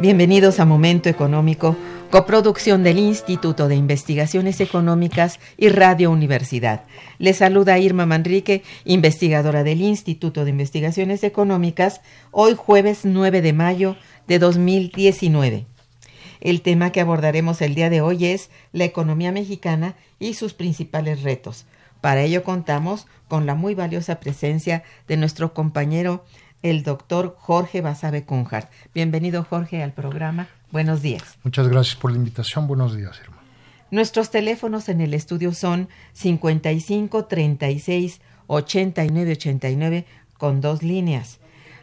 Bienvenidos a Momento Económico, coproducción del Instituto de Investigaciones Económicas y Radio Universidad. Les saluda Irma Manrique, investigadora del Instituto de Investigaciones Económicas, hoy jueves 9 de mayo de 2019. El tema que abordaremos el día de hoy es la economía mexicana y sus principales retos. Para ello contamos con la muy valiosa presencia de nuestro compañero el doctor Jorge Basabe Cunjar. Bienvenido, Jorge, al programa. Buenos días. Muchas gracias por la invitación. Buenos días, hermano. Nuestros teléfonos en el estudio son 55 36 89 89 con dos líneas.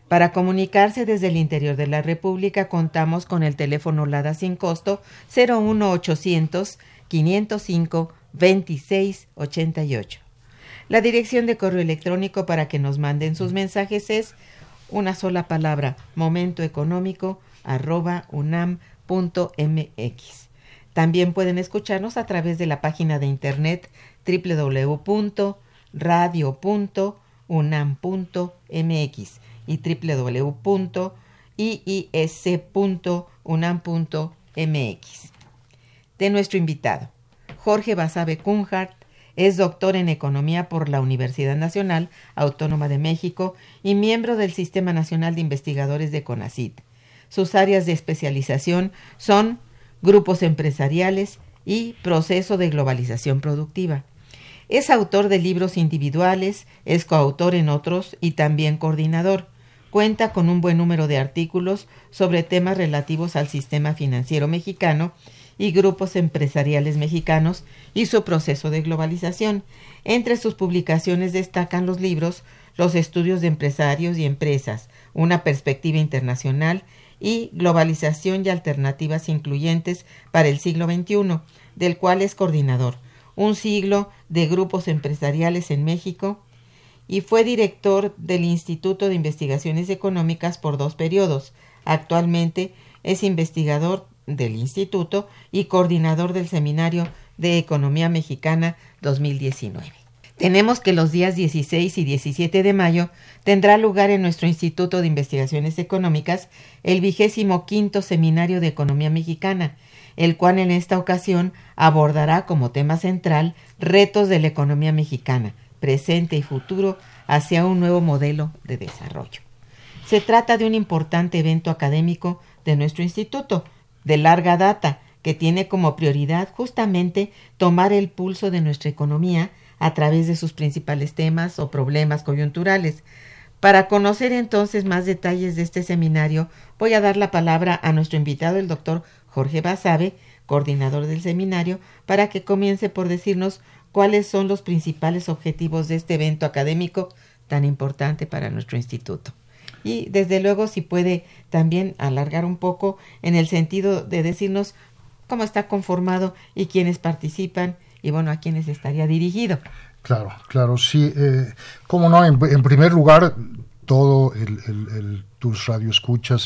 Para comunicarse desde el interior de la República contamos con el teléfono LADA sin costo 01800 505 26 88. La dirección de correo electrónico para que nos manden sus mensajes es una sola palabra, momentoeconómico arroba unam.mx. También pueden escucharnos a través de la página de internet www.radio.unam.mx y www.iis.unam.mx. De nuestro invitado, Jorge Basabe Kunhardt, es doctor en Economía por la Universidad Nacional Autónoma de México y miembro del Sistema Nacional de Investigadores de CONACIT. Sus áreas de especialización son grupos empresariales y proceso de globalización productiva. Es autor de libros individuales, es coautor en otros y también coordinador. Cuenta con un buen número de artículos sobre temas relativos al sistema financiero mexicano y grupos empresariales mexicanos y su proceso de globalización. Entre sus publicaciones destacan los libros Los estudios de empresarios y empresas, una perspectiva internacional y Globalización y alternativas incluyentes para el siglo XXI, del cual es coordinador, un siglo de grupos empresariales en México, y fue director del Instituto de Investigaciones Económicas por dos periodos. Actualmente es investigador del Instituto y coordinador del Seminario de Economía Mexicana 2019. Tenemos que los días 16 y 17 de mayo tendrá lugar en nuestro Instituto de Investigaciones Económicas el vigésimo quinto Seminario de Economía Mexicana, el cual en esta ocasión abordará como tema central retos de la economía mexicana, presente y futuro, hacia un nuevo modelo de desarrollo. Se trata de un importante evento académico de nuestro instituto, de larga data que tiene como prioridad justamente tomar el pulso de nuestra economía a través de sus principales temas o problemas coyunturales. Para conocer entonces más detalles de este seminario, voy a dar la palabra a nuestro invitado, el doctor Jorge Basabe, coordinador del seminario, para que comience por decirnos cuáles son los principales objetivos de este evento académico tan importante para nuestro instituto. Y desde luego si puede también alargar un poco en el sentido de decirnos cómo está conformado y quiénes participan y bueno, a quiénes estaría dirigido. Claro, claro, sí. Eh, cómo no, en, primer lugar, todo el, el, el, tus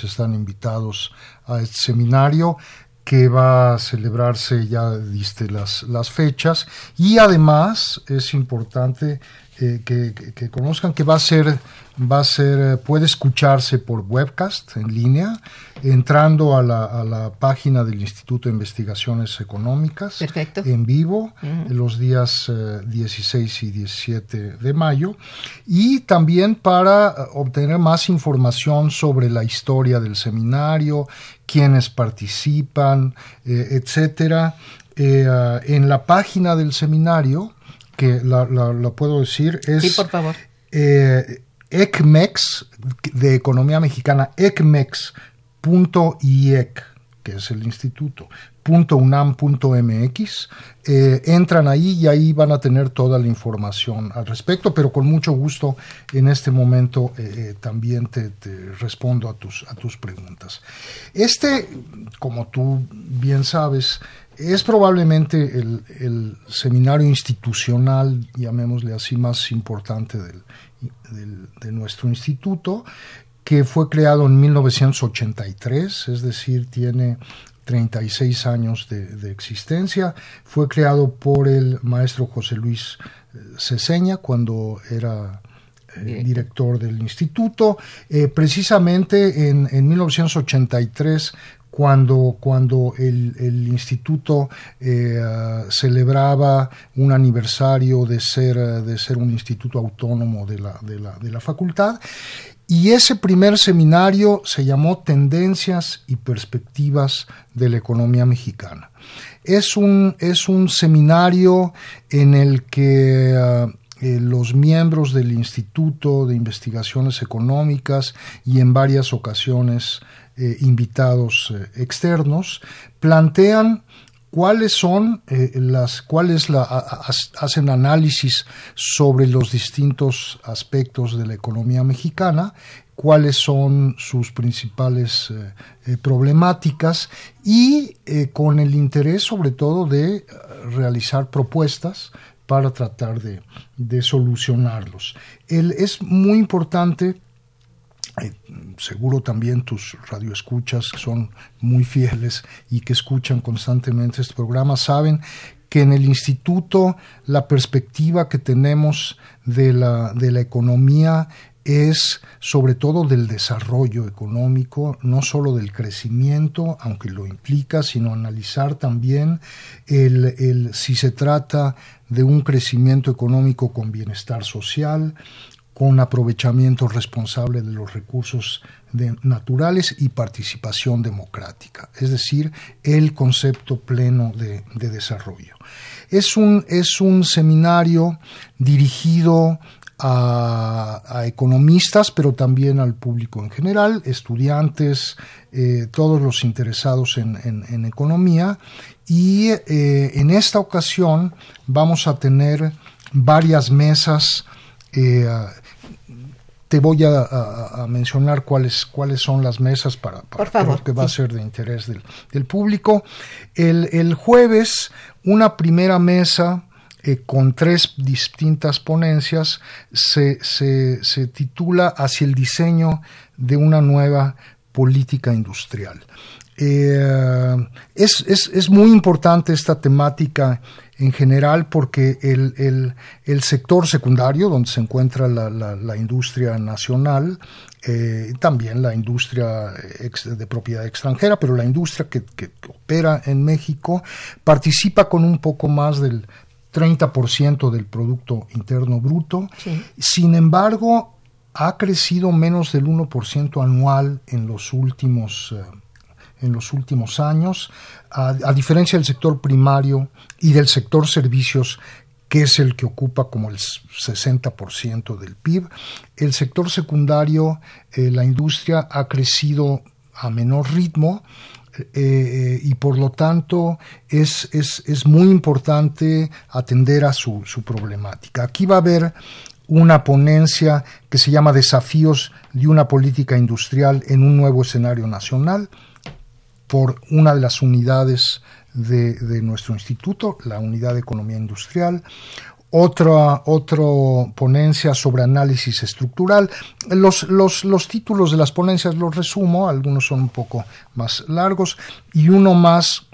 están invitados a este seminario que va a celebrarse, ya diste las, las fechas, y además es importante eh, que, que, conozcan que va a ser, va a ser, eh, puede escucharse por webcast en línea, entrando a la, a la página del Instituto de Investigaciones Económicas Perfecto. en vivo uh -huh. los días eh, 16 y 17 de mayo y también para obtener más información sobre la historia del seminario, quienes participan, eh, etcétera. Eh, en la página del seminario que la, puedo decir es sí, por favor. Eh, ECMEX de Economía Mexicana, ecmex.iec, que es el instituto, .unam.mx, eh, entran ahí y ahí van a tener toda la información al respecto, pero con mucho gusto en este momento eh, también te, te, respondo a tus, a tus preguntas. Este, como tú bien sabes, es probablemente el, el, seminario institucional, llamémosle así, más importante del, del, de nuestro instituto, que fue creado en 1983, es decir, tiene 36 años de, de, existencia. Fue creado por el maestro José Luis Ceseña cuando era eh, director del instituto. Eh, precisamente en, en 1983 cuando, cuando el, el instituto eh, celebraba un aniversario de ser, de ser un instituto autónomo de la, de la, de la facultad. Y ese primer seminario se llamó Tendencias y Perspectivas de la Economía Mexicana. Es un, es un seminario en el que uh, eh, los miembros del Instituto de Investigaciones Económicas y en varias ocasiones eh, invitados eh, externos plantean cuáles son eh, las cuáles la, hacen análisis sobre los distintos aspectos de la economía mexicana cuáles son sus principales problemáticas y con el interés sobre todo de realizar propuestas para tratar de, solucionarlos. Es muy importante seguro también tus radioescuchas que son muy fieles y que escuchan constantemente este programa saben que en el instituto la perspectiva que tenemos de la, de la economía es sobre todo del desarrollo económico, no solo del crecimiento, aunque lo implica, sino analizar también el, el, si se trata de un crecimiento económico con bienestar social, con aprovechamiento responsable de los recursos naturales y participación democrática, es decir, el concepto pleno de, de desarrollo. Es un, es un, seminario dirigido a, economistas, pero también al público en general, estudiantes, eh, todos los interesados en economía. Y eh, en esta ocasión vamos a tener varias mesas eh, te voy a, a, a, mencionar cuáles, cuáles son las mesas para, para favor, que va sí. a ser de interés del, del público. El, el, jueves, una primera mesa eh, con tres distintas ponencias se, se, se titula Hacia el diseño de una nueva política industrial. Eh, es, es, es, muy importante esta temática en general porque el, el, el sector secundario, donde se encuentra la, la, la industria nacional, eh, también la industria ex, de propiedad extranjera, pero la industria que, que, opera en México participa con un poco más del 30% del Producto Interno Bruto. Sí. Sin embargo, ha crecido menos del 1% anual en los últimos... Eh, en los últimos años, a, diferencia del sector primario y del sector servicios, que es el que ocupa como el 60% del PIB, el sector secundario, eh, la industria ha crecido a menor ritmo, y por lo tanto es, es, muy importante atender a su, su problemática. Aquí va a haber una ponencia que se llama Desafíos de una política industrial en un nuevo escenario nacional por una de las unidades de, nuestro instituto, la Unidad de Economía Industrial. Otra, otra ponencia sobre análisis estructural. Los, los, los títulos de las ponencias los resumo, algunos son un poco más largos, y uno más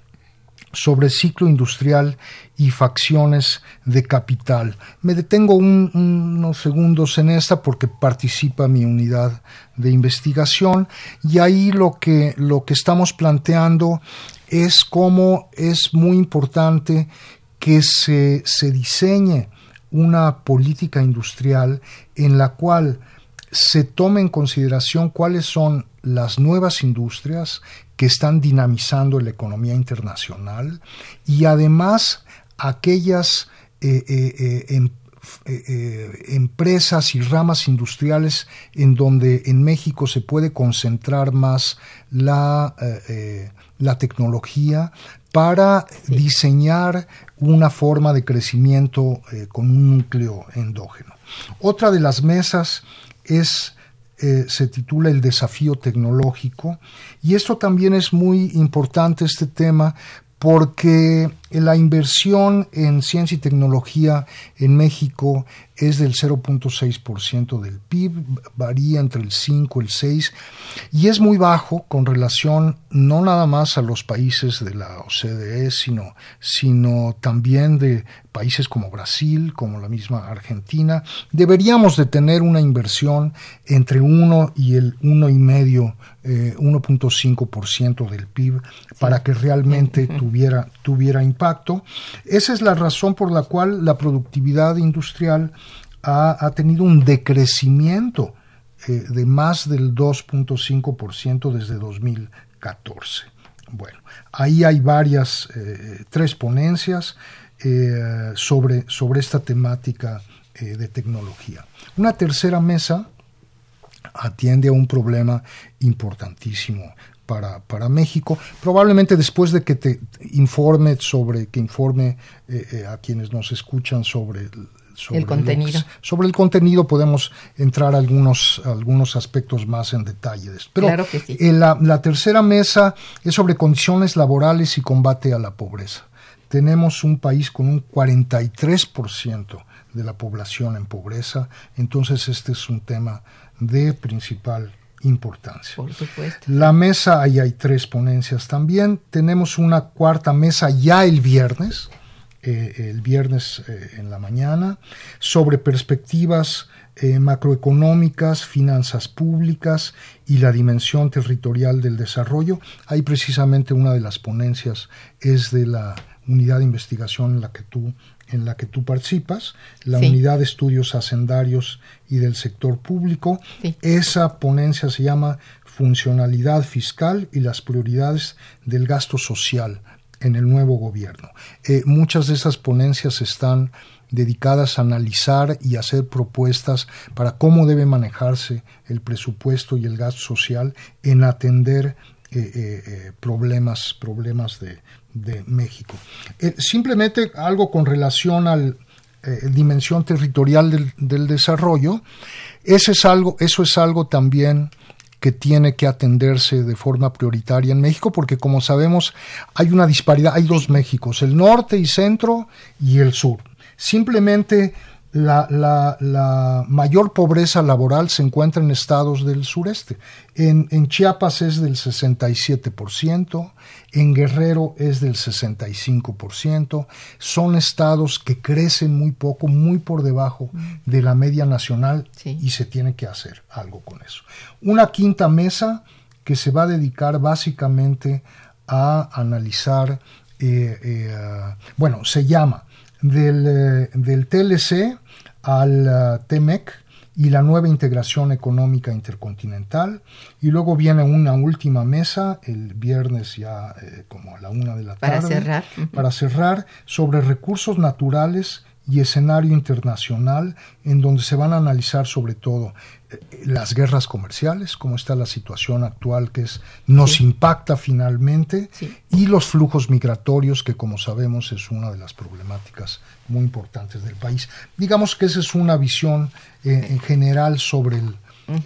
sobre ciclo industrial y facciones de capital. Me detengo unos segundos en esta porque participa mi unidad de investigación y ahí lo que, lo que estamos planteando es cómo es muy importante que se, se diseñe una política industrial en la cual se tome en consideración cuáles son las nuevas industrias que están dinamizando la economía internacional y además aquellas eh, eh, eh, em, empresas y ramas industriales en donde en México se puede concentrar más la, la tecnología para diseñar una forma de crecimiento con un núcleo endógeno. Otra de las mesas es eh, se titula El desafío tecnológico. Y esto también es muy importante este tema porque la inversión en ciencia y tecnología en México es del 0.6% del PIB, varía entre el 5 y el 6 y es muy bajo con relación no nada más a los países de la OCDE, sino, sino también de países como Brasil, como la misma Argentina. Deberíamos de tener una inversión entre 1 y el 1,5, eh, 1.5% del PIB para que realmente tuviera, tuviera impacto esa es la razón por la cual la productividad industrial ha, tenido un decrecimiento eh, de más del 2.5% desde 2014. Bueno, ahí hay varias, eh, tres ponencias eh, sobre, sobre esta temática de tecnología. Una tercera mesa atiende a un problema importantísimo para, México. Probablemente después de que te informe sobre, que informe eh, eh, a quienes nos escuchan sobre el contenido. sobre el contenido podemos entrar algunos, algunos aspectos más en detalle. Pero claro que sí. Eh, la, la, tercera mesa es sobre condiciones laborales y combate a la pobreza. Tenemos un país con un 43% de la población en pobreza, entonces este es un tema de principal importancia. Por supuesto. La mesa, ahí hay tres ponencias también. Tenemos una cuarta mesa ya el viernes, eh, el viernes eh, en la mañana, sobre perspectivas eh, macroeconómicas, finanzas públicas y la dimensión territorial del desarrollo. Ahí precisamente una de las ponencias es de la unidad de investigación en la que tú en la que tú participas, la unidad de estudios hacendarios y del sector público. Esa ponencia se llama Funcionalidad Fiscal y las prioridades del gasto social en el nuevo gobierno. Eh, muchas de esas ponencias están dedicadas a analizar y hacer propuestas para cómo debe manejarse el presupuesto y el gasto social en atender eh, eh, problemas, problemas de, de México. Eh, simplemente algo con relación al eh, dimensión territorial del, desarrollo, ese es algo, eso es algo también que tiene que atenderse de forma prioritaria en México, porque como sabemos hay una disparidad, hay dos Méxicos, el norte y centro y el sur. Simplemente la, la, mayor pobreza laboral se encuentra en estados del sureste. En, en Chiapas es del 67%, en Guerrero es del 65%, son estados que crecen muy poco, muy por debajo de la media nacional y se tiene que hacer algo con eso. Una quinta mesa que se va a dedicar básicamente a analizar, eh, eh, bueno, se llama del, eh, del TLC al TEMEC, y la nueva integración económica intercontinental. Y luego viene una última mesa el viernes ya eh, como a la una de la tarde. Para cerrar. Para cerrar sobre recursos naturales y escenario internacional en donde se van a analizar sobre todo las guerras comerciales, cómo está la situación actual que es, nos impacta finalmente, y los flujos migratorios, que como sabemos es una de las problemáticas muy importantes del país. Digamos que esa es una visión eh, en general sobre, el,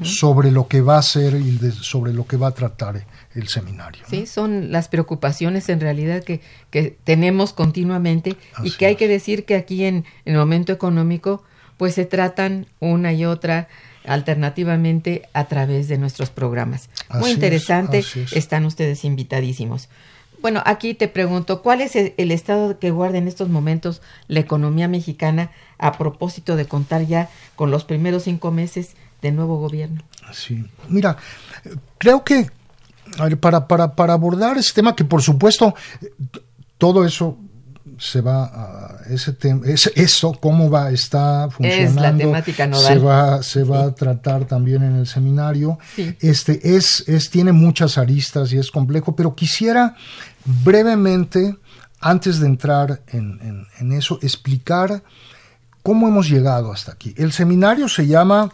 sobre lo que va a ser y sobre lo que va a tratar el seminario. Sí, son las preocupaciones en realidad que, que tenemos continuamente y que hay que decir que aquí en, en el momento económico pues se tratan una y otra alternativamente a través de nuestros programas. Muy interesante, están ustedes invitadísimos. Bueno, aquí te pregunto, ¿cuál es el, estado que guarda en estos momentos la economía mexicana a propósito de contar ya con los primeros cinco meses de nuevo gobierno? Sí, mira, creo que para, para, para abordar este tema, que por supuesto todo eso se va a ese tema, eso cómo va está funcionando. Es la temática nodal. Se va se va a tratar también en el seminario. Este es es tiene muchas aristas y es complejo, pero quisiera brevemente antes de entrar en, en eso explicar cómo hemos llegado hasta aquí. El seminario se llama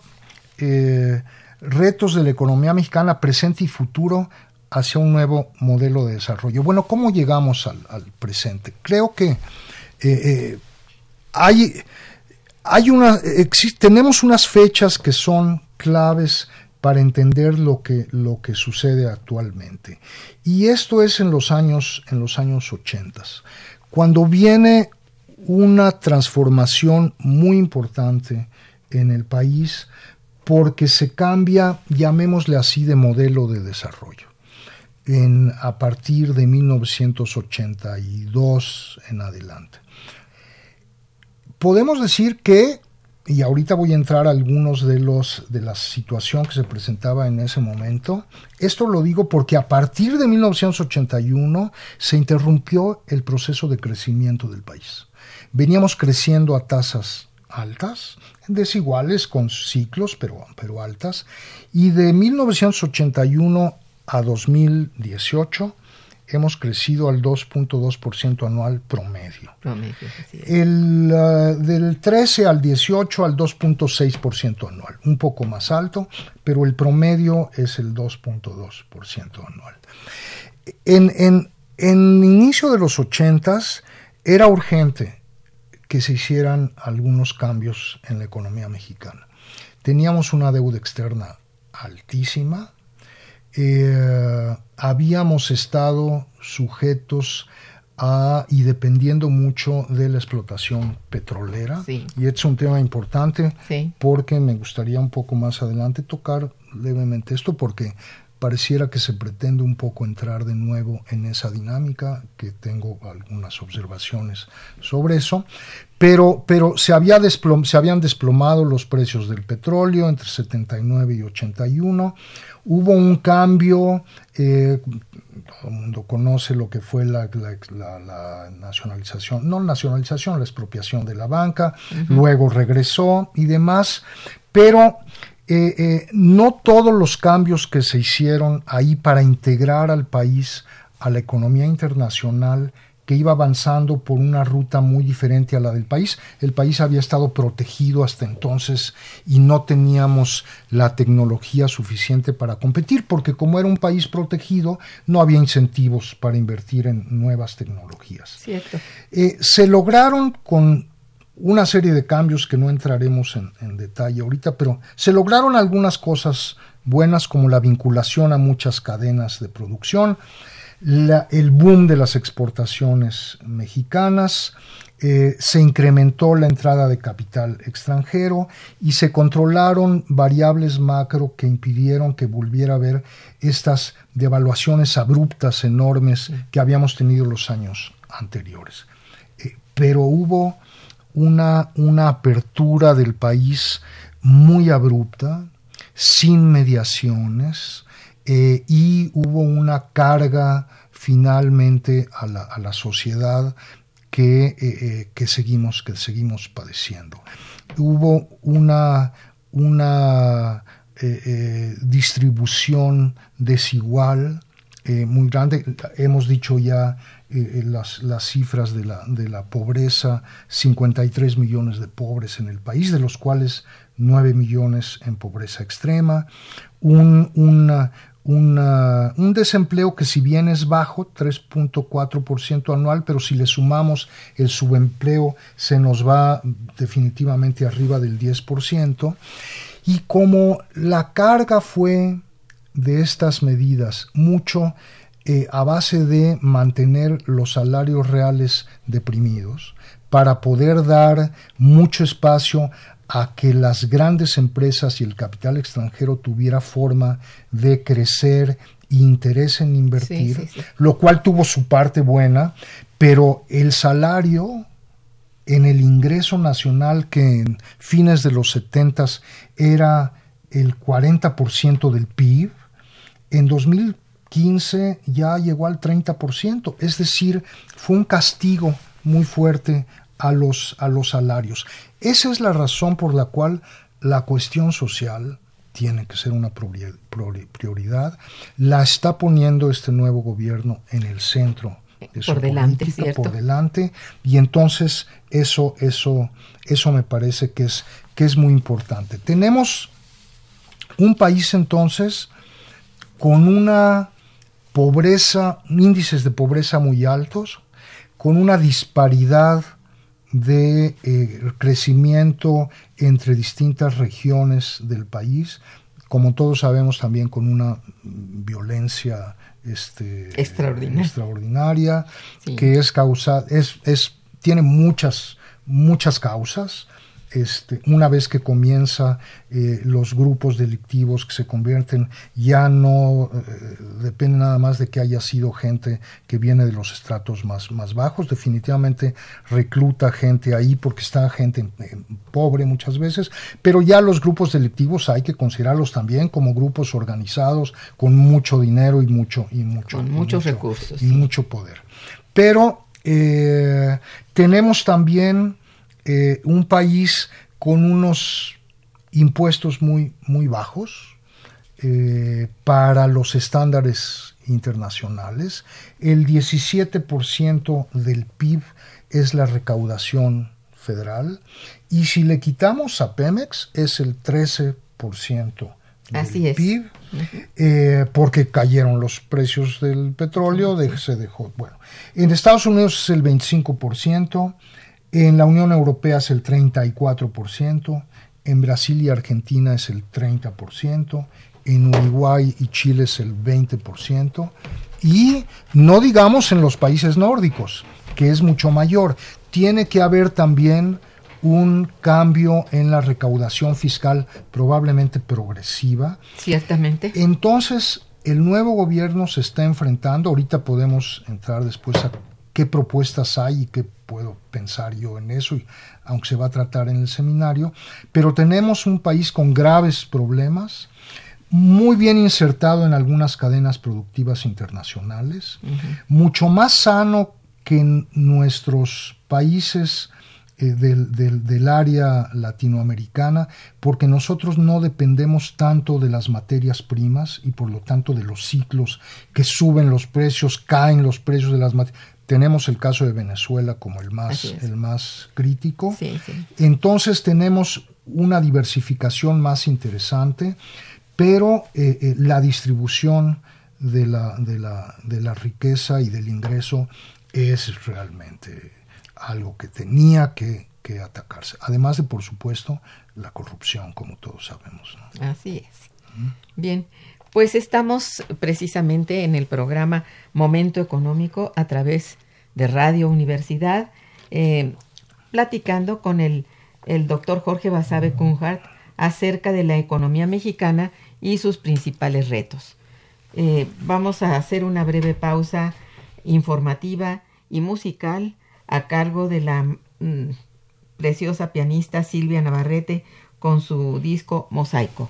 eh, Retos de la economía mexicana presente y futuro hacia un nuevo modelo de desarrollo. Bueno, ¿cómo llegamos al, presente? Creo que eh, eh, hay, hay una, tenemos unas fechas que son claves para entender lo que, lo que sucede actualmente. Y esto es en los años, en los años 80, cuando viene una transformación muy importante en el país porque se cambia, llamémosle así, de modelo de desarrollo en, a partir de 1982 en adelante. Podemos decir que, y ahorita voy a entrar a algunos de los de la situación que se presentaba en ese momento, esto lo digo porque a partir de 1981 se interrumpió el proceso de crecimiento del país. Veníamos creciendo a tasas altas, desiguales con ciclos, pero, pero altas, y de 1981 a 2018 hemos crecido al 2.2% anual promedio. El, uh, del 13 al 18 al 2.6% anual, un poco más alto, pero el promedio es el 2.2% anual. En, en, en inicio de los 80 era urgente que se hicieran algunos cambios en la economía mexicana. Teníamos una deuda externa altísima, eh, habíamos estado sujetos a, y dependiendo mucho de la explotación petrolera. Y es un tema importante porque me gustaría un poco más adelante tocar levemente esto porque pareciera que se pretende un poco entrar de nuevo en esa dinámica, que tengo algunas observaciones sobre eso, pero, pero se, había se habían desplomado los precios del petróleo entre 79 y 81, hubo un cambio, eh, todo el mundo conoce lo que fue la, nacionalización, no nacionalización, la expropiación de la banca, luego regresó y demás, pero eh, eh, no todos los cambios que se hicieron ahí para integrar al país a la economía internacional que iba avanzando por una ruta muy diferente a la del país. El país había estado protegido hasta entonces y no teníamos la tecnología suficiente para competir, porque como era un país protegido, no había incentivos para invertir en nuevas tecnologías. Eh, se lograron con una serie de cambios que no entraremos en, detalle ahorita, pero se lograron algunas cosas buenas como la vinculación a muchas cadenas de producción, el boom de las exportaciones mexicanas, eh, se incrementó la entrada de capital extranjero y se controlaron variables macro que impidieron que volviera a haber estas devaluaciones abruptas, enormes que habíamos tenido los años anteriores. Eh, pero hubo una, una apertura del país muy abrupta, sin mediaciones, eh, y hubo una carga finalmente a la, a la sociedad que, eh, eh, que, seguimos, que seguimos padeciendo. Hubo una, una distribución desigual muy grande. Hemos dicho ya las, las, cifras de la, de la pobreza, 53 millones de pobres en el país, de los cuales 9 millones en pobreza extrema, un, una, un desempleo que si bien es bajo, 3.4% anual, pero si le sumamos el subempleo se nos va definitivamente arriba del 10%. Y como la carga fue de estas medidas mucho eh, a base de mantener los salarios reales deprimidos, para poder dar mucho espacio a que las grandes empresas y el capital extranjero tuviera forma de crecer e interés en invertir, lo cual tuvo su parte buena, pero el salario en el ingreso nacional que en fines de los 70 era el 40% del PIB, en 2015 ya llegó al 30%, es decir, fue un castigo muy fuerte a los, a los salarios. Esa es la razón por la cual la cuestión social tiene que ser una prioridad. La está poniendo este nuevo gobierno en el centro de su por delante, política, por delante, y entonces eso, eso, eso me parece que es, que es muy importante. Tenemos un país entonces con una pobreza, índices de pobreza muy altos, con una disparidad de eh, crecimiento entre distintas regiones del país, como todos sabemos también con una violencia este, extraordinaria, que es causa, es, es, tiene muchas, muchas causas, este, una vez que comienza eh, los grupos delictivos que se convierten, ya no eh, depende nada más de que haya sido gente que viene de los estratos más, más bajos, definitivamente recluta gente ahí porque está gente eh, pobre muchas veces, pero ya los grupos delictivos hay que considerarlos también como grupos organizados con mucho dinero y mucho y mucho con muchos recursos y mucho poder. Pero tenemos también eh, un país con unos impuestos muy, muy bajos eh, para los estándares internacionales. El 17% del PIB es la recaudación federal. Y si le quitamos a Pemex es el 13% del PIB, eh, porque cayeron los precios del petróleo, se dejó, bueno, en Estados Unidos es el 25%, en la Unión Europea es el 34%, en Brasil y Argentina es el 30%, en Uruguay y Chile es el 20%, y no digamos en los países nórdicos, que es mucho mayor. Tiene que haber también un cambio en la recaudación fiscal probablemente progresiva. Ciertamente. Entonces, el nuevo gobierno se está enfrentando, ahorita podemos entrar después a qué propuestas hay y qué puedo pensar yo en eso, aunque se va a tratar en el seminario, pero tenemos un país con graves problemas, muy bien insertado en algunas cadenas productivas internacionales, mucho más sano que en nuestros países eh, del, del, área latinoamericana, porque nosotros no dependemos tanto de las materias primas y por lo tanto de los ciclos que suben los precios, caen los precios de las materias tenemos el caso de Venezuela como el más, el más crítico. Entonces tenemos una diversificación más interesante, pero eh, eh, la distribución de la, de, la, de la riqueza y del ingreso es realmente algo que tenía que, atacarse. Además de, por supuesto, la corrupción, como todos sabemos. Así es. Bien, pues estamos precisamente en el programa Momento Económico a través de Radio Universidad, eh, platicando con el, doctor Jorge Basabe Kunhardt acerca de la economía mexicana y sus principales retos. Eh, vamos a hacer una breve pausa informativa y musical a cargo de la mm, preciosa pianista Silvia Navarrete con su disco Mosaico.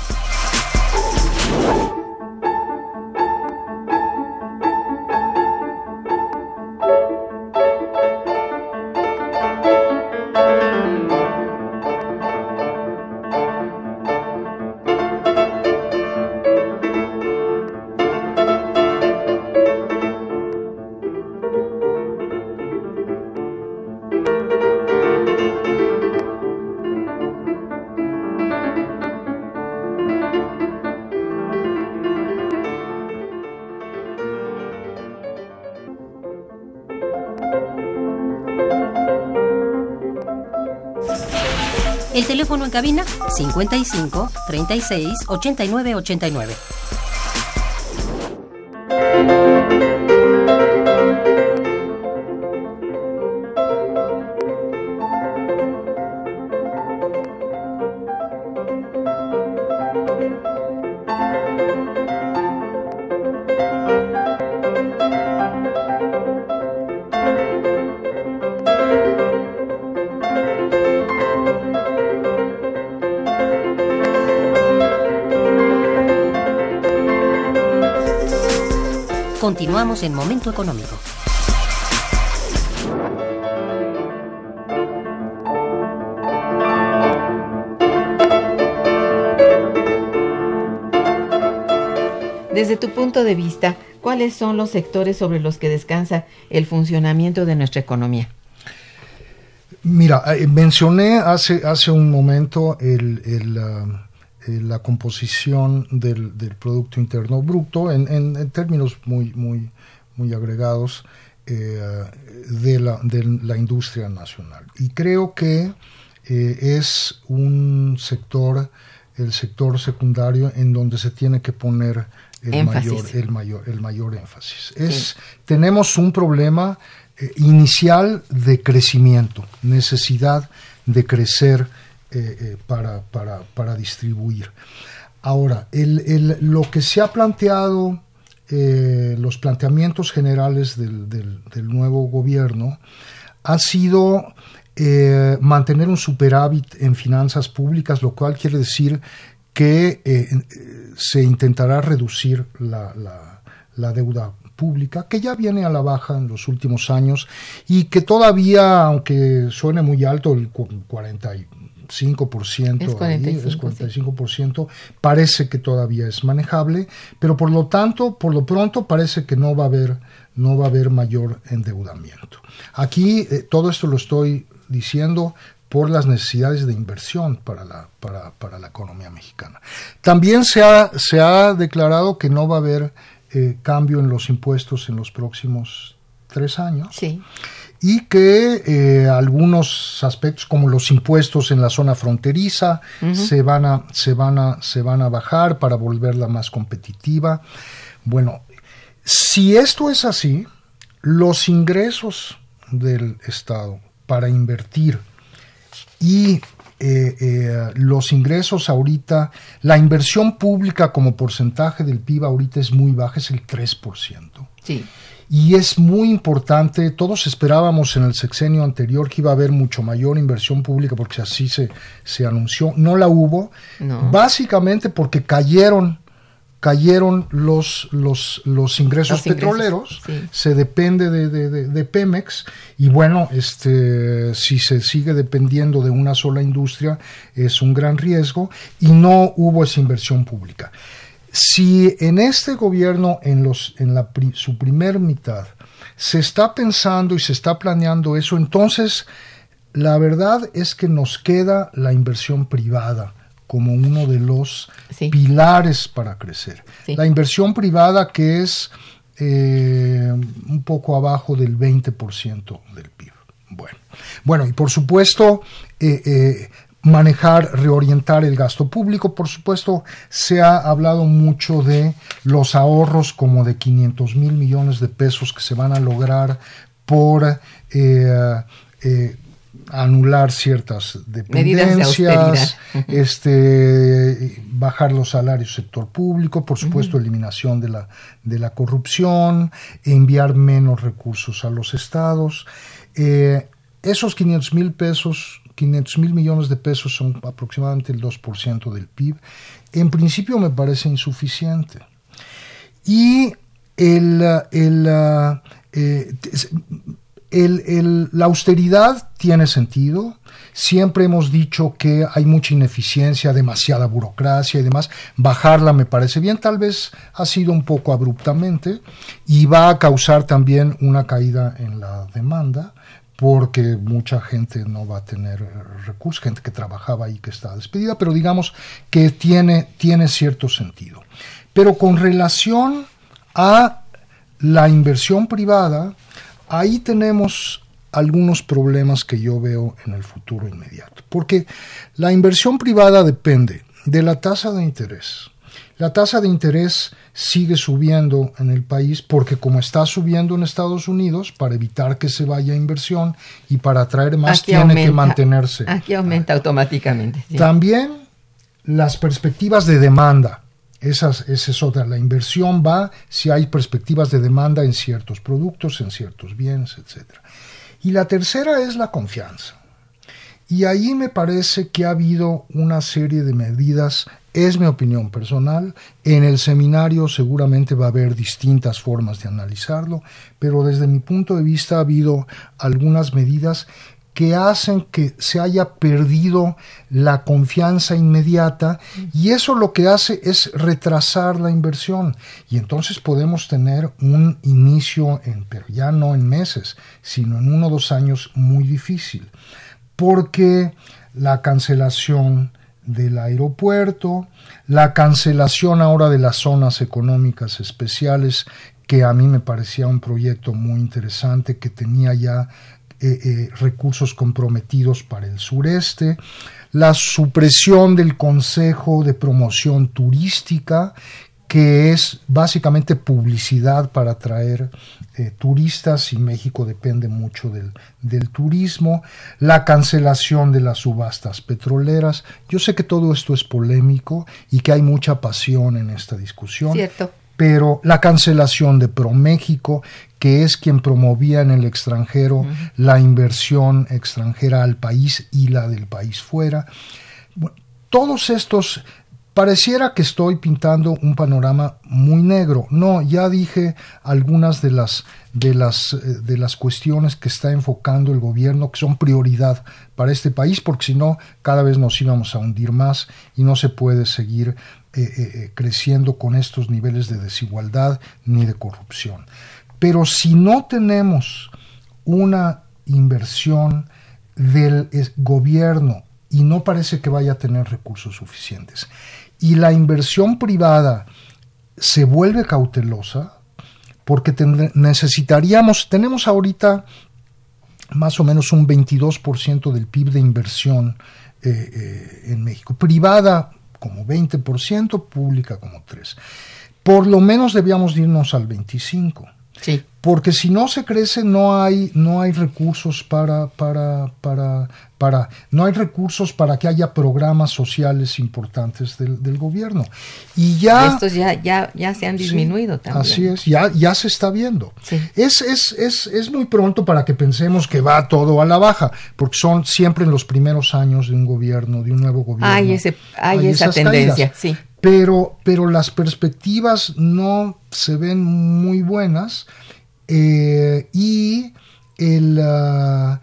Cabina 55 36 89 89. Continuamos en Momento Económico. Desde tu punto de vista, ¿cuáles son los sectores sobre los que descansa el funcionamiento de nuestra economía? Mira, eh, mencioné hace, hace un momento el, el, ah, la composición del, del, Producto Interno Bruto en, en, en, términos muy, muy, muy agregados eh, de, la, de, la, industria nacional. Y creo que eh, es un sector, el sector secundario, en donde se tiene que poner el, mayor, el, mayor, el mayor énfasis. Es, sí. Tenemos un problema eh, inicial de crecimiento, necesidad de crecer eh, eh, para, para, para, distribuir. Ahora, el, el, lo que se ha planteado, eh, los planteamientos generales del, del, nuevo gobierno, ha sido mantener un superávit en finanzas públicas, lo cual quiere decir que se intentará reducir la, la, la deuda pública, que ya viene a la baja en los últimos años y que todavía, aunque suene muy alto, el 40 5%, es 45%, ahí, es 45% sí. parece que todavía es manejable, pero por lo tanto, por lo pronto parece que no va a haber, no va a haber mayor endeudamiento. Aquí eh, todo esto lo estoy diciendo por las necesidades de inversión para la, para, para la economía mexicana. También se ha, se ha declarado que no va a haber eh, cambio en los impuestos en los próximos tres años. Sí y que eh, algunos aspectos como los impuestos en la zona fronteriza uh -huh. se van a se van a se van a bajar para volverla más competitiva. Bueno, si esto es así, los ingresos del Estado para invertir y eh, eh, los ingresos ahorita, la inversión pública como porcentaje del PIB ahorita es muy baja, es el 3%. Sí y es muy importante, todos esperábamos en el sexenio anterior que iba a haber mucho mayor inversión pública porque así se, se anunció, no la hubo, no. básicamente porque cayeron cayeron los, los, los ingresos los petroleros, ingresos, sí. se depende de, de, de, de, Pemex y bueno, este, si se sigue dependiendo de una sola industria es un gran riesgo y no hubo esa inversión pública. Si en este gobierno, en, los, en la, su primer mitad, se está pensando y se está planeando eso, entonces la verdad es que nos queda la inversión privada como uno de los sí. pilares para crecer. Sí. La inversión privada que es eh, un poco abajo del 20% del PIB. Bueno, bueno, y por supuesto, eh, eh, manejar, reorientar el gasto público. Por supuesto, se ha hablado mucho de los ahorros como de 500 mil millones de pesos que se van a lograr por eh, eh, anular ciertas dependencias, de este, bajar los salarios sector público, por supuesto, uh -huh. eliminación de la, de la corrupción, enviar menos recursos a los estados. Eh, esos 500 mil pesos 500 mil millones de pesos son aproximadamente el 2% del PIB. En principio me parece insuficiente. Y el, el, eh, el, la austeridad tiene sentido. Siempre hemos dicho que hay mucha ineficiencia, demasiada burocracia y demás. Bajarla me parece bien, tal vez ha sido un poco abruptamente y va a causar también una caída en la demanda porque mucha gente no va a tener recursos, gente que trabajaba ahí que está despedida, pero digamos que tiene, tiene cierto sentido. Pero con relación a la inversión privada, ahí tenemos algunos problemas que yo veo en el futuro inmediato. Porque la inversión privada depende de la tasa de interés. La tasa de interés sigue subiendo en el país porque como está subiendo en Estados Unidos, para evitar que se vaya inversión y para atraer más, tiene que mantenerse. Aquí aumenta automáticamente. También las perspectivas de demanda. Esas, esa es otra. La inversión va si hay perspectivas de demanda en ciertos productos, en ciertos bienes, etc. Y la tercera es la confianza. Y ahí me parece que ha habido una serie de medidas es mi opinión personal. En el seminario seguramente va a haber distintas formas de analizarlo, pero desde mi punto de vista ha habido algunas medidas que hacen que se haya perdido la confianza inmediata y eso lo que hace es retrasar la inversión y entonces podemos tener un inicio, en, pero ya no en meses, sino en uno o dos años muy difícil, porque la cancelación del aeropuerto, la cancelación ahora de las zonas económicas especiales, que a mí me parecía un proyecto muy interesante, que tenía ya eh, eh, recursos comprometidos para el sureste, la supresión del Consejo de Promoción Turística, que es básicamente publicidad para atraer eh, turistas y México depende mucho del, del, turismo, la cancelación de las subastas petroleras. Yo sé que todo esto es polémico y que hay mucha pasión en esta discusión. Cierto. Pero la cancelación de ProMéxico, que es quien promovía en el extranjero la inversión extranjera al país y la del país fuera. todos estos Pareciera que estoy pintando un panorama muy negro. No, ya dije algunas de las, de las, eh, de las cuestiones que está enfocando el gobierno que son prioridad para este país, porque si no, cada vez nos íbamos a hundir más y no se puede seguir eh, eh, creciendo con estos niveles de desigualdad ni de corrupción. Pero si no tenemos una inversión del gobierno y no parece que vaya a tener recursos suficientes y la inversión privada se vuelve cautelosa, porque necesitaríamos, tenemos ahorita más o menos un 22% del PIB de inversión eh, eh, en México, privada como 20%, pública como 3%. Por lo menos debíamos irnos al 25%. Sí. Porque si no se crece, no hay, no hay recursos para, para, para, para, no hay recursos para que haya programas sociales importantes del, del gobierno. Y ya. Estos ya, ya, ya se han disminuido también. Así es, ya, ya se está viendo. Es, es, es, es muy pronto para que pensemos que va todo a la baja, porque son siempre en los primeros años de un gobierno, de un nuevo gobierno. Hay, ese, hay, esa tendencia, sí. Pero, pero las perspectivas no se ven muy buenas eh, y el, ah,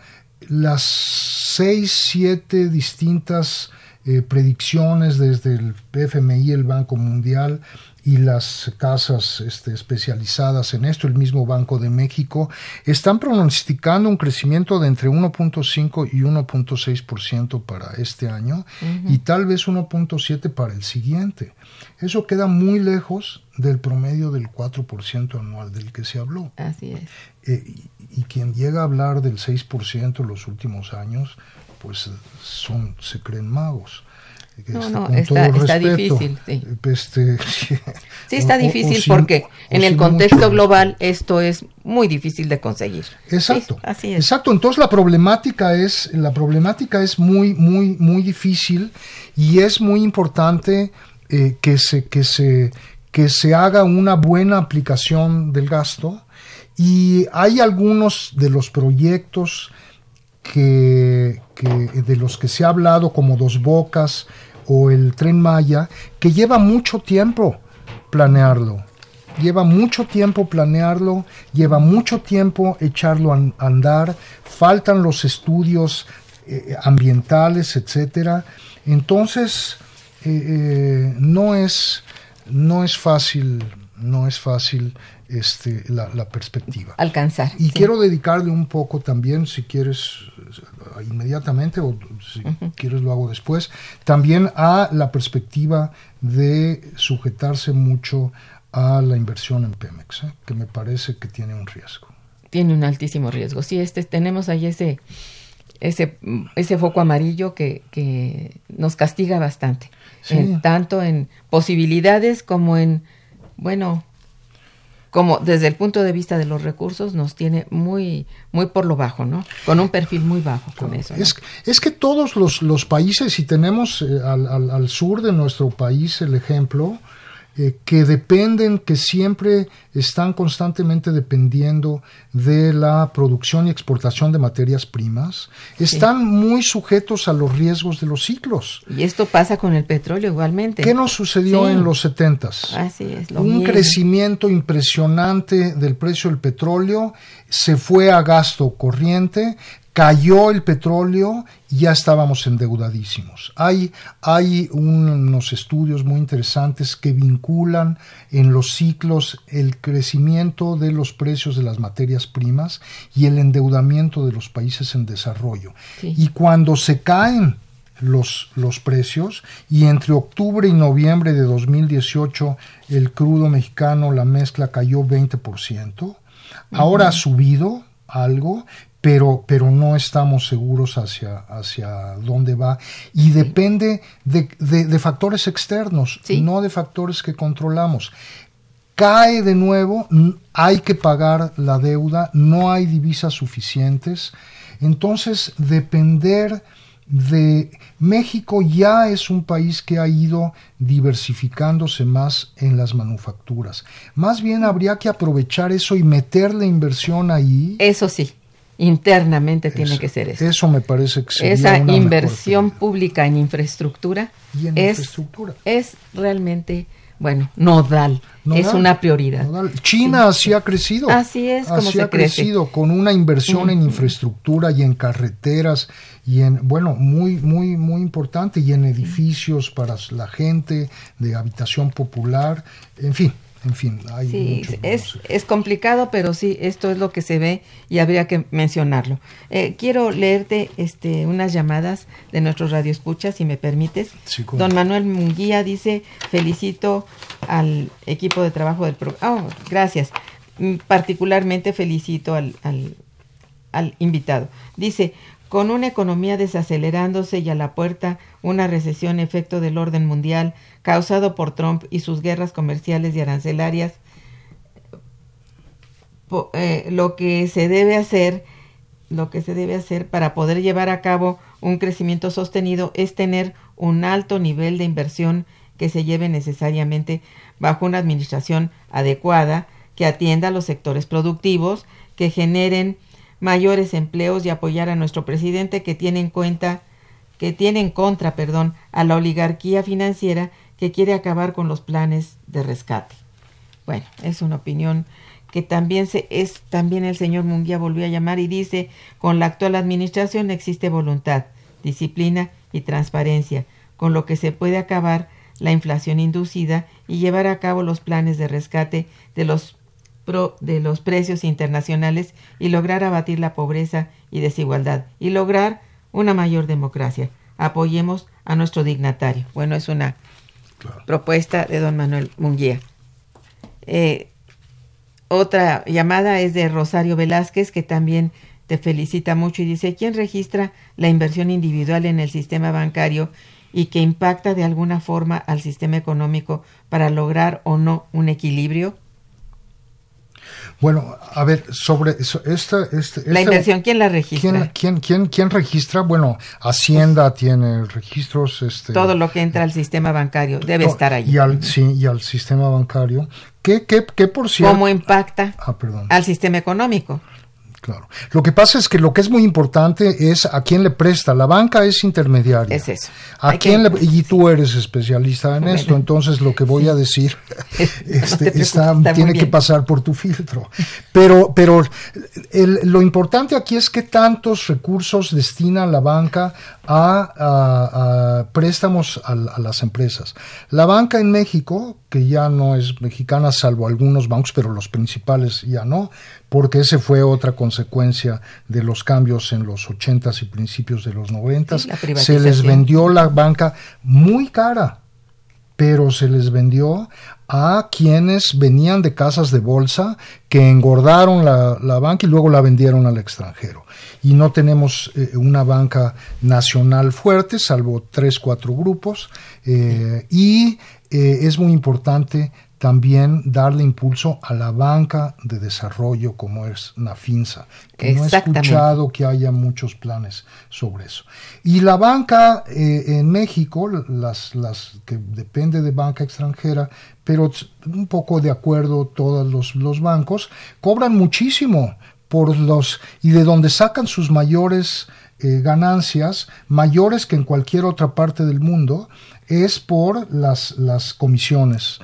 las seis, siete distintas eh, predicciones desde el FMI, el Banco Mundial y las casas este, especializadas en esto, el mismo Banco de México, están pronosticando un crecimiento de entre 1.5 y 1.6% para este año y tal vez 1.7% para el siguiente. Eso queda muy lejos del promedio del 4% anual del que se habló. Así es. Eh, y, quien llega a hablar del 6% en los últimos años, pues son, se creen magos. No, este, no, está, difícil. Sí, este, sí está difícil porque en el contexto global esto es muy difícil de conseguir. Exacto. así es. Exacto. Entonces la problemática es la problemática es muy muy muy difícil y es muy importante eh, que se que se que se haga una buena aplicación del gasto y hay algunos de los proyectos que, que, de los que se ha hablado como Dos Bocas o el Tren Maya que lleva mucho tiempo planearlo. Lleva mucho tiempo planearlo, lleva mucho tiempo echarlo a andar, faltan los estudios eh, ambientales, etcétera. Entonces, eh, eh, no es no es fácil, no es fácil este, la, perspectiva. Alcanzar. Y quiero dedicarle un poco también, si quieres, inmediatamente, o si quieres lo hago después, también a la perspectiva de sujetarse mucho a la inversión en Pemex, ¿eh? que me parece que tiene un riesgo. tiene un altísimo riesgo. Sí, este, tenemos ahí ese, ese, ese foco amarillo que, que nos castiga bastante, en- tanto en posibilidades como en, bueno, como desde el punto de vista de los recursos nos tiene muy, muy por lo bajo, ¿no? Con un perfil muy bajo con eso. Es, es que todos los, los países, y tenemos eh, al, al- al sur de nuestro país el ejemplo, eh, que dependen, que siempre están constantemente dependiendo de la producción y exportación de materias primas, están muy sujetos a los riesgos de los ciclos. Y esto pasa con el petróleo igualmente. ¿Qué nos sucedió Sí. en los setentas? Así es, lo un crecimiento impresionante del precio del petróleo, se fue a gasto corriente, cayó el petróleo y ya estábamos endeudadísimos. Hay, hay unos estudios muy interesantes que vinculan en los ciclos el crecimiento de los precios de las materias primas y el endeudamiento de los países en desarrollo. Sí. Y cuando se caen los, los precios y entre octubre y noviembre de 2018 el crudo mexicano, la mezcla cayó 20%. Ahora ha subido algo, pero, pero no estamos seguros hacia, hacia dónde va y depende de, de- de factores externos, Sí. no de factores que controlamos cae de nuevo, hay que pagar la deuda, no hay divisas suficientes. Entonces, depender de México ya es un país que ha ido diversificándose más en las manufacturas. Más bien habría que aprovechar eso y meterle inversión ahí. Eso sí, internamente tiene que ser eso. Eso me parece que sería Esa una inversión pública en infraestructura, Y en es, infraestructura. es realmente, bueno, nodal, Nodal, es una prioridad. nodal. China así ha crecido. Así es como Así se ha crece. crecido con una inversión en infraestructura y en carreteras y en bueno muy muy muy importante y en edificios para la gente de habitación popular, en fin, en fin, hay Sí, es, es complicado, pero sí, esto es lo que se ve y habría que mencionarlo. Eh, quiero leerte este, unas llamadas de nuestros radioescuchas, si me permites. Sí, Don. Manuel Munguía dice, felicito al equipo de trabajo del programa. gracias. Mm, Particularmente felicito al, al, al invitado. Dice, con una economía desacelerándose y a la puerta una recesión efecto del orden mundial causado por Trump y sus guerras comerciales y arancelarias, eh, lo que se debe hacer, lo que se debe hacer para poder llevar a cabo un crecimiento sostenido es tener un alto nivel de inversión que se lleve necesariamente bajo una administración adecuada que atienda a los sectores productivos, que generen mayores empleos y apoyar a nuestro presidente que tiene en cuenta que tiene en contra, perdón, a la oligarquía financiera que quiere acabar con los planes de rescate. Bueno, es una opinión que también se es también el señor Munguía volvió a llamar y dice, con la actual administración existe voluntad, disciplina y transparencia, con lo que se puede acabar la inflación inducida y llevar a cabo los planes de rescate de los pro- de los precios internacionales y lograr abatir la pobreza y desigualdad y lograr una mayor democracia. Apoyemos a nuestro dignatario. Bueno, es una Propuesta de don Manuel Munguía. Eh, otra llamada es de Rosario Velázquez, que también te felicita mucho y dice, ¿quién registra la inversión individual en el sistema bancario y que impacta de alguna forma al sistema económico para lograr o no un equilibrio? Bueno, a ver, sobre eso, esta, este, La esta- inversión, ¿quién la registra? ¿Quién, quién, quién, quién registra? Bueno, Hacienda tiene registros. Este, Todo lo que entra al sistema bancario debe to- estar allí. Y al, sí, y al sistema bancario. ¿Qué, qué, qué por cierto? ¿Cómo impacta Ah, perdón. al sistema económico? Claro. Lo que pasa es que lo que es muy importante es a quién le presta. La banca es intermediaria. Es eso. ¿A Hay quién que- le- y tú eres especialista en Bueno. esto, entonces lo que voy a decir te este, está- está tiene que pasar por tu filtro. Pero, pero el- lo importante aquí es que tantos recursos destina la banca a, a- a préstamos a, a las empresas. La banca en México, que ya no es mexicana, salvo algunos bancos, pero los principales ya no, porque ese fue otra consecuencia de los cambios en los 80s y principios de los 90s. Sí, Se les vendió la banca muy cara pero se les vendió a quienes venían de casas de bolsa que engordaron la, banca y luego la vendieron al extranjero. Y no tenemos eh, una banca nacional fuerte, salvo tres, cuatro grupos. Eh, y eh, es muy importante también darle impulso a la banca de desarrollo como es Nafinsa, que no he escuchado que haya muchos planes sobre eso. Y la banca eh, en México, las, las que depende de banca extranjera, pero un poco de acuerdo todos los, los bancos, cobran muchísimo por los y de donde sacan sus mayores eh, ganancias mayores que en cualquier otra parte del mundo es por las, las comisiones,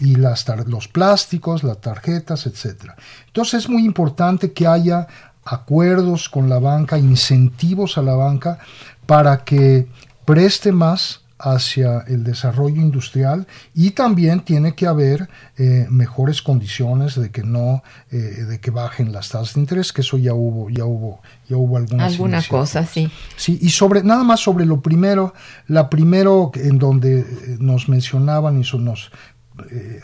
Y, las los plásticos, las tarjetas, etcétera. Entonces es muy importante que haya acuerdos con la banca, incentivos a la banca para que preste más hacia el desarrollo industrial y también tiene que haber eh, mejores condiciones de que no eh, de que bajen las tasas de interés que eso ya hubo ya hubo ya hubo algunas alguna cosa sí. Sí y sobre nada más sobre lo primero la primero en donde eh, nos mencionaban y nos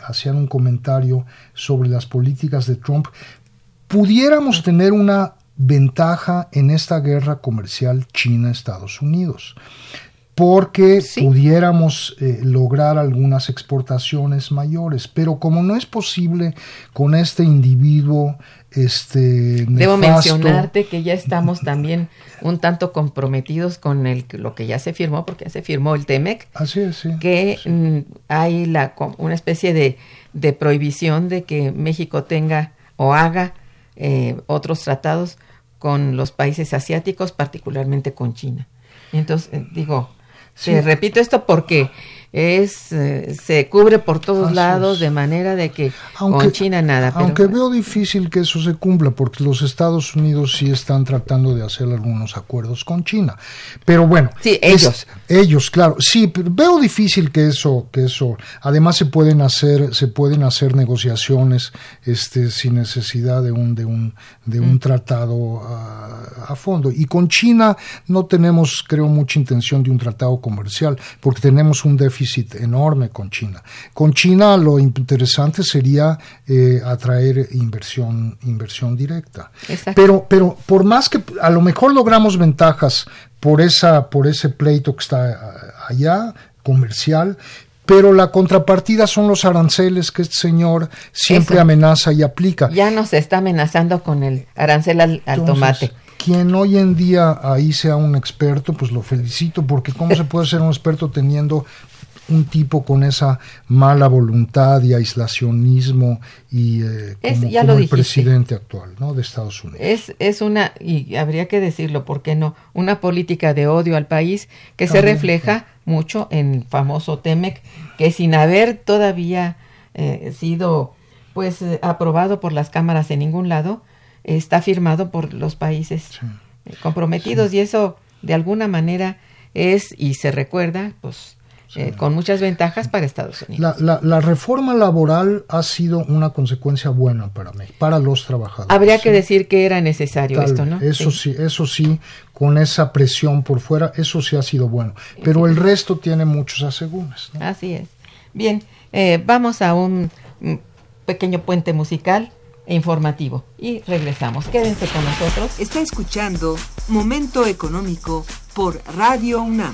hacían un comentario sobre las políticas de Trump pudiéramos tener una ventaja en esta guerra comercial China-Estados Unidos porque pudiéramos eh, lograr algunas exportaciones mayores, pero como no es posible con este individuo este Debo mencionarte que ya estamos también un tanto comprometidos con el, lo que ya se firmó, porque ya se firmó el TEMEC, Así es, sí, que mm, hay la, una especie de, de, prohibición de que México tenga o haga eh, otros tratados con los países asiáticos, particularmente con China. Entonces, eh, digo, Sí. repito esto porque es eh, se cubre por todos lados de manera de que con China nada. aunque veo difícil que eso se cumpla porque los Estados Unidos sí están tratando de hacer algunos acuerdos con China, pero bueno. Sí, ellos. ellos, claro. Sí, pero veo difícil que eso, que eso. Además se pueden hacer, se pueden hacer negociaciones, este, sin necesidad de un, de un, de un mm. tratado a, a fondo. Y con China no tenemos, creo, mucha intención de un tratado comercial porque tenemos un déficit enorme con China. Con China lo interesante sería eh, atraer inversión, inversión directa. Pero, pero por más que a lo mejor logramos ventajas por, esa, por ese pleito que está allá, comercial, pero la contrapartida son los aranceles que este señor siempre amenaza y aplica. Ya nos está amenazando con el arancel al, tomate. Quien hoy en día ahí sea un experto, pues lo felicito, porque ¿cómo se puede ser un experto teniendo un tipo con esa mala voluntad y aislacionismo y eh, como, el presidente actual ¿no? de Estados Unidos. Es, es una, y habría que decirlo, ¿por qué no? Una política de odio al país que se refleja mucho en el famoso TEMEC, que sin haber todavía eh, sido pues eh, aprobado por las cámaras en ningún lado, está firmado por los países comprometidos y eso de alguna manera es y se recuerda pues eh, con muchas ventajas para Estados Unidos. La, la, reforma laboral ha sido una consecuencia buena para mí, para los trabajadores. Habría que decir que era necesario esto, ¿no? Eso sí. eso sí, con esa presión por fuera, eso sí ha sido bueno. Pero el resto tiene muchos asegúnes. Así es. Bien, eh, vamos a un pequeño puente musical e informativo y regresamos. Quédense con nosotros. Está escuchando Momento Económico por Radio UNAM.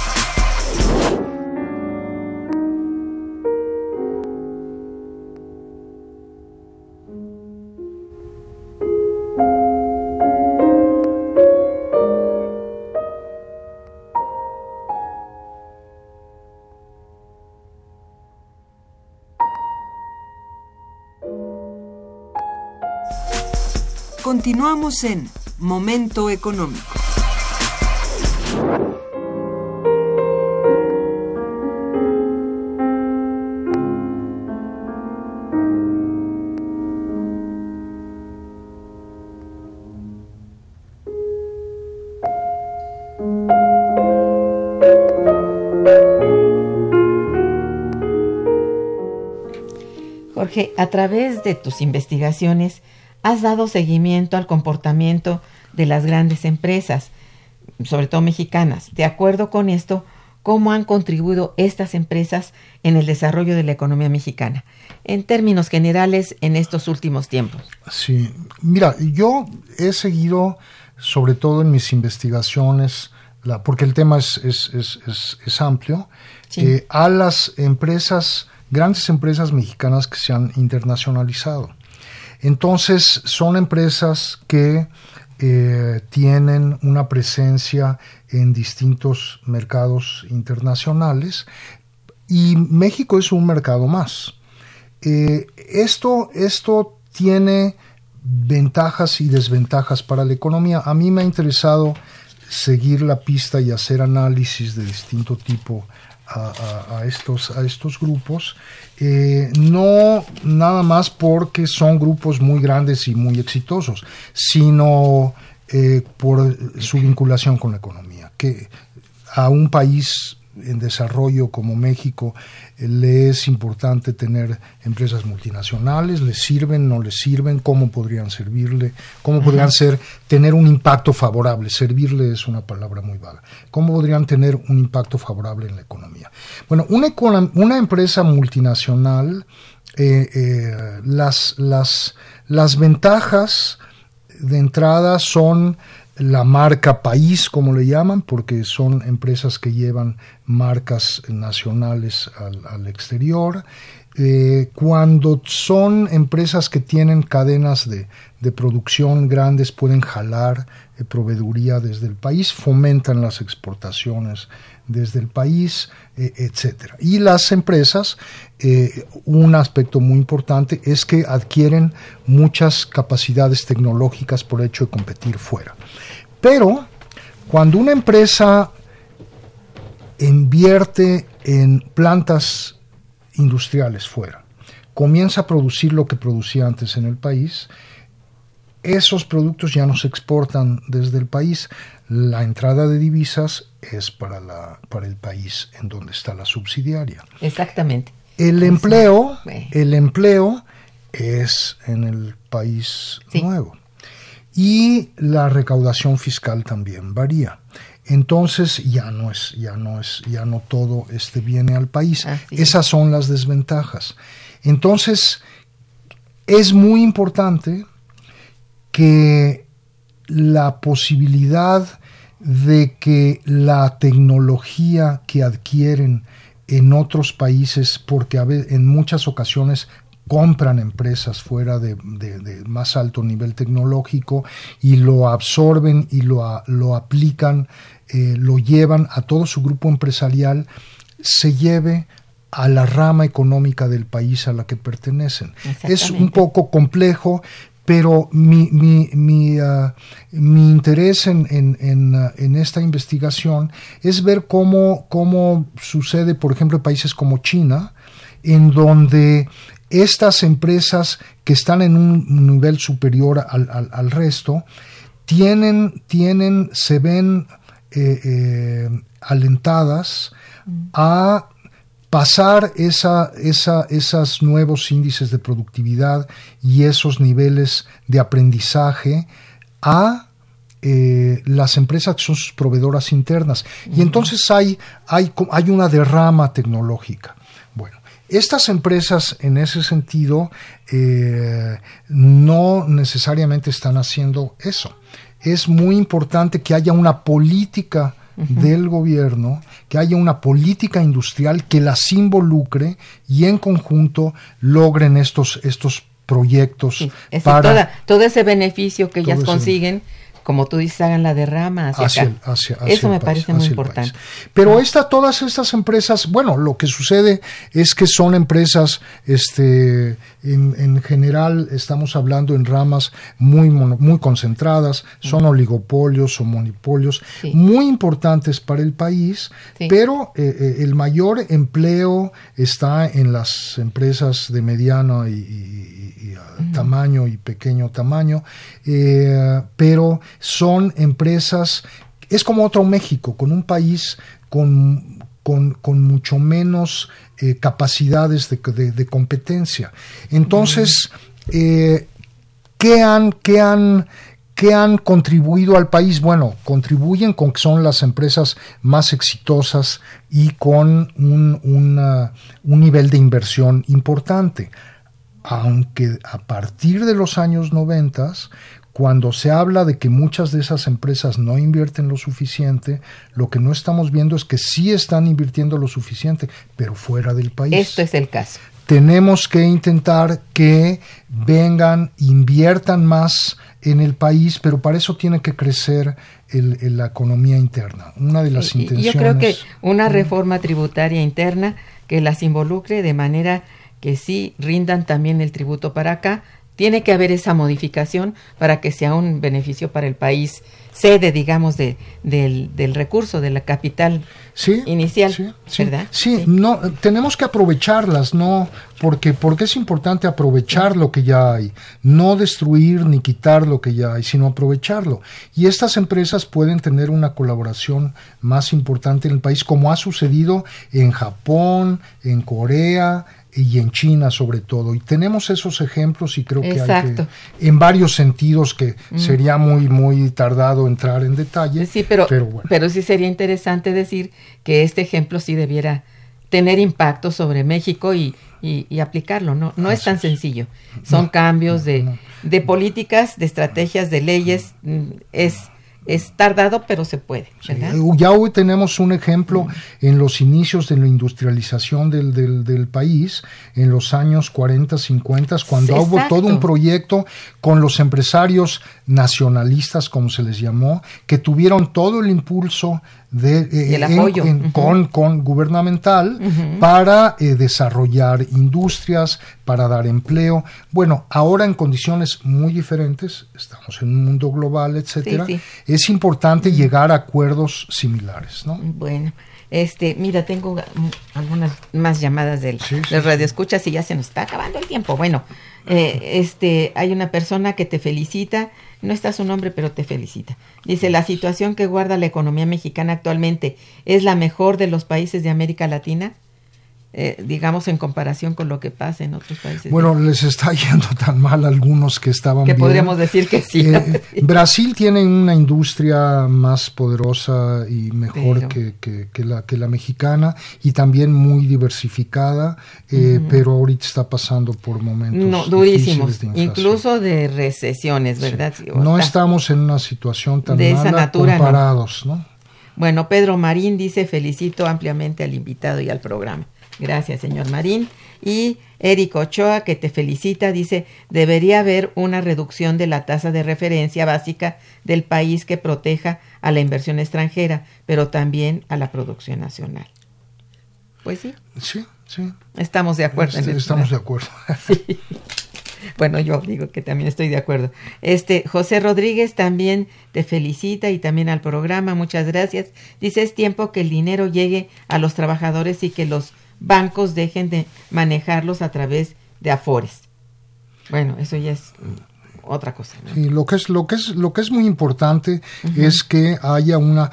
Continuamos en Momento Económico. Jorge, a través de tus investigaciones, has dado seguimiento al comportamiento de las grandes empresas, sobre todo mexicanas. De acuerdo con esto, ¿cómo han contribuido estas empresas en el desarrollo de la economía mexicana? En términos generales, en estos últimos tiempos. Sí, mira, yo he seguido, sobre todo en mis investigaciones, la, porque el tema es, es, es, es amplio, sí. eh, a las empresas, grandes empresas mexicanas que se han internacionalizado. Entonces, son empresas que eh, tienen una presencia en distintos mercados internacionales y México es un mercado más. Eh, esto, esto tiene ventajas y desventajas para la economía. A mí me ha interesado seguir la pista y hacer análisis de distinto tipo a, estos, a estos grupos, eh, no nada más porque son grupos muy grandes y muy exitosos, sino eh, por su vinculación con la economía, que a un país en desarrollo como México eh, le es importante tener empresas multinacionales, le sirven, no le sirven, cómo podrían servirle, cómo podrían ser, tener un impacto favorable, servirle es una palabra muy vaga, cómo podrían tener un impacto favorable en la economía. Bueno, una, una empresa multinacional, eh, eh, las, las, las ventajas de entrada son la marca país, como le llaman, porque son empresas que llevan marcas nacionales al, exterior. Eh, cuando son empresas que tienen cadenas de, de producción grandes, pueden jalar eh, proveeduría desde el país, fomentan las exportaciones desde el país, eh, etcétera. Y las empresas, eh, un aspecto muy importante es que adquieren muchas capacidades tecnológicas por hecho de competir fuera. Pero cuando una empresa invierte en plantas industriales fuera, comienza a producir lo que producía antes en el país, esos productos ya no se exportan desde el país. La entrada de divisas es para, la, para el país en donde está la subsidiaria. Exactamente. El empleo, el empleo es en el país sí. nuevo. Y la recaudación fiscal también varía. Entonces ya no es, ya no es, ya no todo este viene al país. Así Esas son las desventajas. Entonces, es muy importante que la posibilidad de que la tecnología que adquieren en otros países, porque en muchas ocasiones compran empresas fuera de, de, de, más alto nivel tecnológico y lo absorben y lo, lo aplican, eh, lo llevan a todo su grupo empresarial, se lleve a la rama económica del país a la que pertenecen. Es un poco complejo, pero mi, mi, mi, uh, mi interés en, en, en, uh, en, esta investigación es ver cómo, cómo sucede, por ejemplo, en países como China, en donde estas empresas que están en un nivel superior al, al, al resto, tienen, tienen, se ven eh, eh, alentadas a pasar esa, esa, esos nuevos índices de productividad y esos niveles de aprendizaje a eh, las empresas que son sus proveedoras internas. Uh -huh. Y entonces hay, hay, hay una derrama tecnológica. Bueno, Estas empresas, en ese sentido, eh, no necesariamente están haciendo eso. Es muy importante que haya una política del gobierno, que haya una política industrial que las involucre y en conjunto logren estos, estos proyectos Sí, es decir, para toda- todo ese beneficio que ellas consiguen, como tú dices, hagan la derrama hacia, hacia acá. el- hacia- hacia Eso me país, parece muy importante. Pero esta, todas estas empresas, bueno, lo que sucede es que son empresas, este, en, en general estamos hablando en ramas muy, mono- muy concentradas, son oligopolios o monopolios Sí. muy importantes para el país, Sí. pero eh, eh, el mayor empleo está en las empresas de mediano y, y- y, ah, tamaño y pequeño tamaño, eh, pero son empresas, es como otro México, con un país con, con, con mucho menos eh, capacidades de, de- de competencia. Entonces, eh, ¿qué han, qué han, qué han contribuido al país? Bueno, contribuyen con que son las empresas más exitosas y con un, una- un nivel de inversión importante. Aunque a partir de los años 90, cuando se habla de que muchas de esas empresas no invierten lo suficiente, lo que no estamos viendo es que sí están invirtiendo lo suficiente, pero fuera del país Esto es el caso. tenemos que intentar que vengan, inviertan más en el país, pero para eso tiene que crecer el- el- la economía interna. Una de las y intenciones. Yo creo que una reforma tributaria interna que las involucre de manera que sí rindan también el tributo para acá, tiene que haber esa modificación para que sea un beneficio para el país, sede, digamos, de, del, del recurso, de la capital sí, inicial, sí, sí, ¿verdad? Sí, no, tenemos que aprovecharlas, no, porque porque es importante aprovechar lo que ya hay, no destruir ni quitar lo que ya hay, sino aprovecharlo. Y estas empresas pueden tener una colaboración más importante en el país, como ha sucedido en Japón, en Corea y en China sobre todo. Y tenemos esos ejemplos y creo que hay que, en varios sentidos que sería muy muy tardado entrar en detalle. Sí, pero, pero, bueno. sí sería interesante decir que este ejemplo sí debiera tener impacto sobre México y, y, y aplicarlo. No, no es tan es. sencillo. Son cambios de, no. de políticas, de estrategias, de leyes. mm, Es, es tardado, pero se puede. ¿verdad? Eh, Ya hoy tenemos un ejemplo en los inicios de la industrialización del, del, del país, en los años 40, 50, cuando hubo todo un proyecto con los empresarios nacionalistas, como se les llamó, que tuvieron todo el impulso de, eh, Y el en- apoyo. en- Ujú. con, con gubernamental para eh, desarrollar industrias, para dar empleo. Bueno, ahora en condiciones muy diferentes, estamos en un mundo global, etcétera, Sí, sí. es importante llegar a acuerdos similares, ¿no? Bueno, este, mira, tengo algunas más llamadas del, Sí, sí, del sí. radio escuchas y ya se nos está acabando el tiempo. Bueno, eh, este, hay una persona que te felicita, no está su nombre, pero te felicita. Dice, la situación que guarda la economía mexicana actualmente es la mejor de los países de América Latina, Eh, digamos en comparación con lo que pasa en otros países. Bueno, les está yendo tan mal a algunos que estaban que bien. podríamos decir que sí. ¿no? Eh, Brasil tiene una industria más poderosa y mejor Pero- que, que- que la, que la mexicana y también muy diversificada, eh, pero ahorita está pasando por momentos no, durísimos, de incluso de recesiones, ¿verdad? Sí, No estamos en una situación tan De esa mala natura, no. comparados, ¿no? Bueno, Pedro Marín dice felicito ampliamente al invitado y al programa. Gracias, señor Marín. Y Eric Ochoa, que te felicita, dice, debería haber una reducción de la tasa de referencia básica del país que proteja a la inversión extranjera, pero también a la producción nacional. Pues sí, Sí, sí. estamos de acuerdo. Este, estamos de acuerdo. Bueno, yo digo que también estoy de acuerdo. Este José Rodríguez también te felicita y también al programa, muchas gracias. Dice, es tiempo que el dinero llegue a los trabajadores y que los bancos dejen de manejarlos a través de afores. Bueno, eso ya es otra cosa. ¿no? Sí, lo que es lo que es lo que es muy importante es que haya una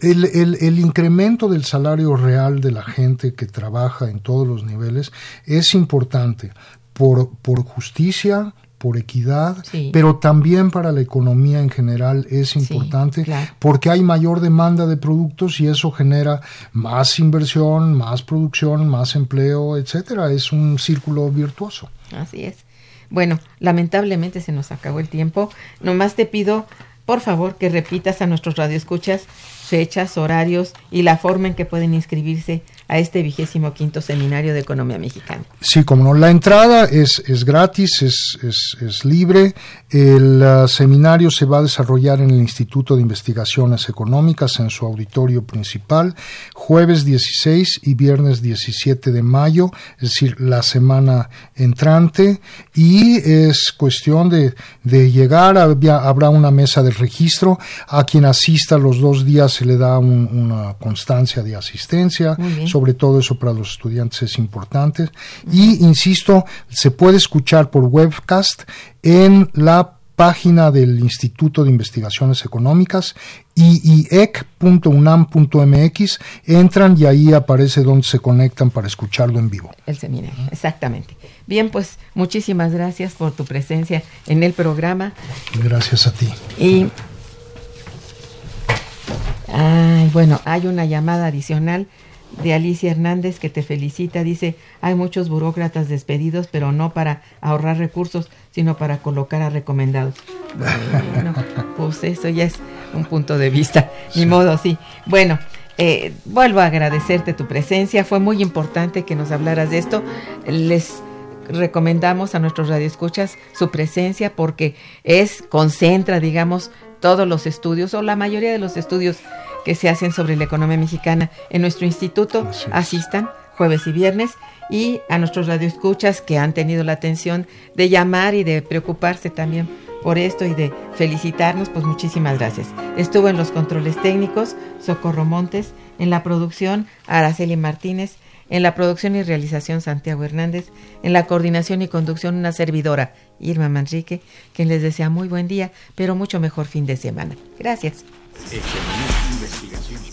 el, el, el incremento del salario real de la gente que trabaja en todos los niveles es importante por por justicia por equidad, Sí. pero también para la economía en general es importante claro. porque hay mayor demanda de productos y eso genera más inversión, más producción, más empleo, etcétera. Es un círculo virtuoso. Así es. Bueno, lamentablemente se nos acabó el tiempo. Nomás te pido, por favor, que repitas a nuestros radioescuchas fechas, horarios y la forma en que pueden inscribirse a este vigésimo quinto seminario de economía mexicana. Sí, como no, la entrada es, es gratis, es, es, libre. El uh, seminario se va a desarrollar en el Instituto de Investigaciones Económicas en su auditorio principal, jueves 16 y viernes 17 de mayo, es decir, la semana entrante. Y es cuestión de, de llegar, había- habrá una mesa de registro. A quien asista los dos días se le da un- una constancia de asistencia sobre todo eso para los estudiantes es importante. Y insisto, se puede escuchar por webcast en la página del Instituto de Investigaciones Económicas iiec.unam.mx entran y ahí aparece donde se conectan para escucharlo en vivo. El seminario, exactamente. Bien, pues muchísimas gracias por tu presencia en el programa Gracias a ti. y Ay, bueno, hay una llamada adicional de Alicia Hernández que te felicita. Dice, hay muchos burócratas despedidos, pero no para ahorrar recursos, sino para colocar a recomendados. Bueno, pues eso ya es un punto de vista. Ni modo, sí. Bueno, eh, vuelvo a agradecerte tu presencia. Fue muy importante que nos hablaras de esto. Les recomendamos a nuestros radioescuchas su presencia porque es concentra, digamos, todos los estudios o la mayoría de los estudios que se hacen sobre la economía mexicana en nuestro instituto. Así. Asistan jueves y viernes y a nuestros radioescuchas que han tenido la atención de llamar y de preocuparse también por esto y de felicitarnos, pues muchísimas gracias. Estuvo en los controles técnicos Socorro Montes, en la producción Araceli Martínez, en la producción y realización Santiago Hernández, en la coordinación y conducción una servidora Irma Manrique, quien les desea muy buen día, pero mucho mejor fin de semana. Gracias.